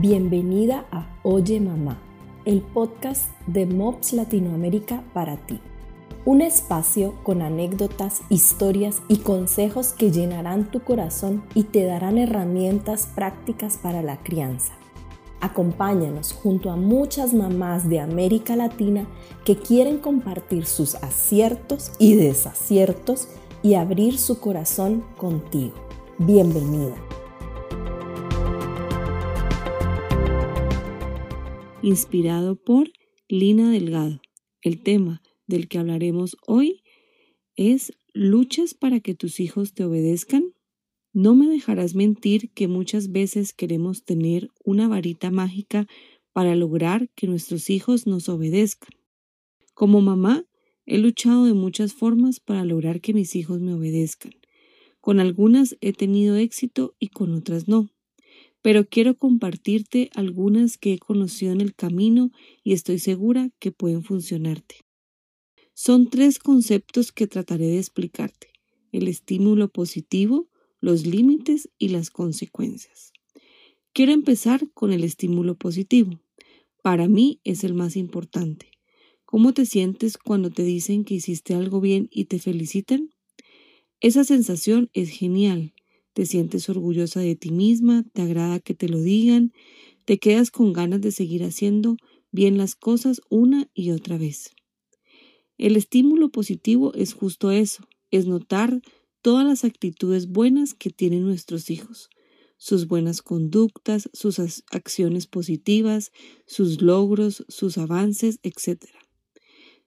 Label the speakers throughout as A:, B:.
A: Bienvenida a Oye Mamá, el podcast de MOPS Latinoamérica para ti. Un espacio con anécdotas, historias y consejos que llenarán tu corazón y te darán herramientas prácticas para la crianza. Acompáñanos junto a muchas mamás de América Latina que quieren compartir sus aciertos y desaciertos y abrir su corazón contigo. Bienvenida.
B: Inspirado por Lina Delgado. El tema del que hablaremos hoy es ¿luchas para que tus hijos te obedezcan? No me dejarás mentir que muchas veces queremos tener una varita mágica para lograr que nuestros hijos nos obedezcan. Como mamá, he luchado de muchas formas para lograr que mis hijos me obedezcan. Con algunas he tenido éxito y con otras no pero quiero compartirte algunas que he conocido en el camino y estoy segura que pueden funcionarte. Son tres conceptos que trataré de explicarte, el estímulo positivo, los límites y las consecuencias. Quiero empezar con el estímulo positivo. Para mí es el más importante. ¿Cómo te sientes cuando te dicen que hiciste algo bien y te felicitan? Esa sensación es genial te sientes orgullosa de ti misma, te agrada que te lo digan, te quedas con ganas de seguir haciendo bien las cosas una y otra vez. El estímulo positivo es justo eso, es notar todas las actitudes buenas que tienen nuestros hijos, sus buenas conductas, sus acciones positivas, sus logros, sus avances, etc.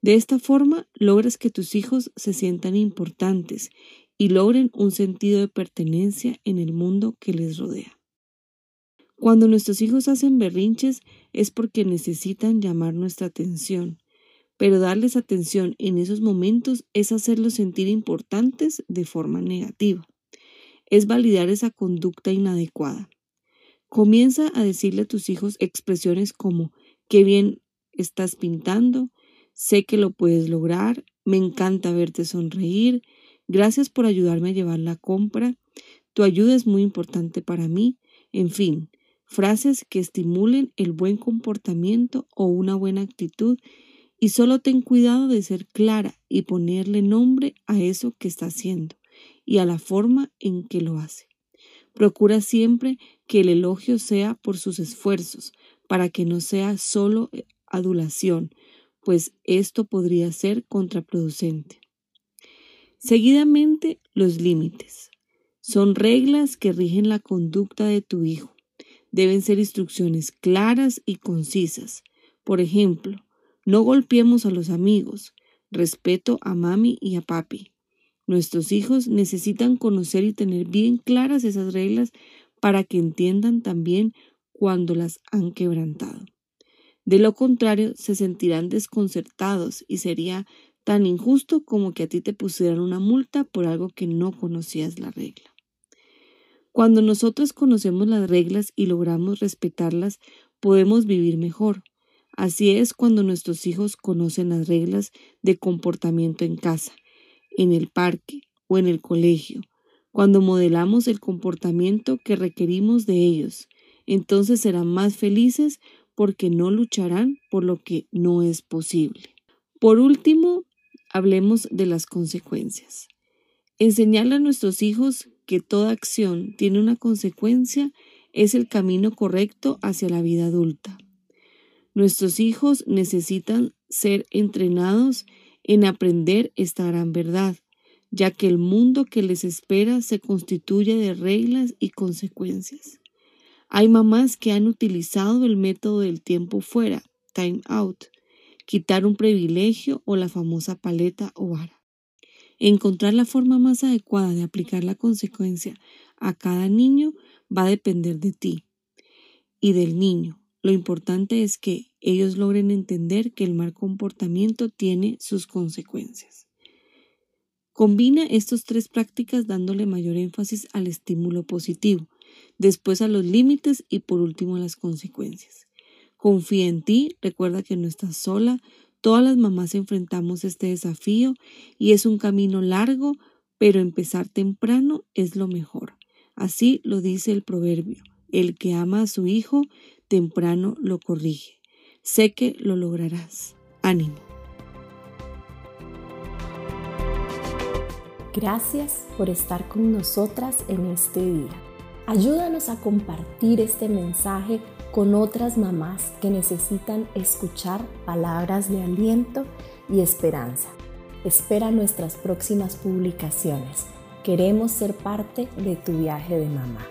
B: De esta forma logras que tus hijos se sientan importantes y logren un sentido de pertenencia en el mundo que les rodea. Cuando nuestros hijos hacen berrinches es porque necesitan llamar nuestra atención, pero darles atención en esos momentos es hacerlos sentir importantes de forma negativa. Es validar esa conducta inadecuada. Comienza a decirle a tus hijos expresiones como qué bien estás pintando, sé que lo puedes lograr, me encanta verte sonreír, Gracias por ayudarme a llevar la compra. Tu ayuda es muy importante para mí. En fin, frases que estimulen el buen comportamiento o una buena actitud y solo ten cuidado de ser clara y ponerle nombre a eso que está haciendo y a la forma en que lo hace. Procura siempre que el elogio sea por sus esfuerzos, para que no sea solo adulación, pues esto podría ser contraproducente. Seguidamente, los límites. Son reglas que rigen la conducta de tu hijo. Deben ser instrucciones claras y concisas. Por ejemplo, no golpeemos a los amigos. Respeto a mami y a papi. Nuestros hijos necesitan conocer y tener bien claras esas reglas para que entiendan también cuando las han quebrantado. De lo contrario, se sentirán desconcertados y sería tan injusto como que a ti te pusieran una multa por algo que no conocías la regla. Cuando nosotros conocemos las reglas y logramos respetarlas, podemos vivir mejor. Así es cuando nuestros hijos conocen las reglas de comportamiento en casa, en el parque o en el colegio, cuando modelamos el comportamiento que requerimos de ellos. Entonces serán más felices porque no lucharán por lo que no es posible. Por último, hablemos de las consecuencias. Enseñarle a nuestros hijos que toda acción tiene una consecuencia es el camino correcto hacia la vida adulta. Nuestros hijos necesitan ser entrenados en aprender esta gran verdad, ya que el mundo que les espera se constituye de reglas y consecuencias. Hay mamás que han utilizado el método del tiempo fuera, time out, quitar un privilegio o la famosa paleta o vara. Encontrar la forma más adecuada de aplicar la consecuencia a cada niño va a depender de ti y del niño. Lo importante es que ellos logren entender que el mal comportamiento tiene sus consecuencias. Combina estas tres prácticas dándole mayor énfasis al estímulo positivo, después a los límites y por último a las consecuencias. Confía en ti, recuerda que no estás sola, todas las mamás enfrentamos este desafío y es un camino largo, pero empezar temprano es lo mejor. Así lo dice el proverbio, el que ama a su hijo temprano lo corrige. Sé que lo lograrás. Ánimo.
A: Gracias por estar con nosotras en este día. Ayúdanos a compartir este mensaje con otras mamás que necesitan escuchar palabras de aliento y esperanza. Espera nuestras próximas publicaciones. Queremos ser parte de tu viaje de mamá.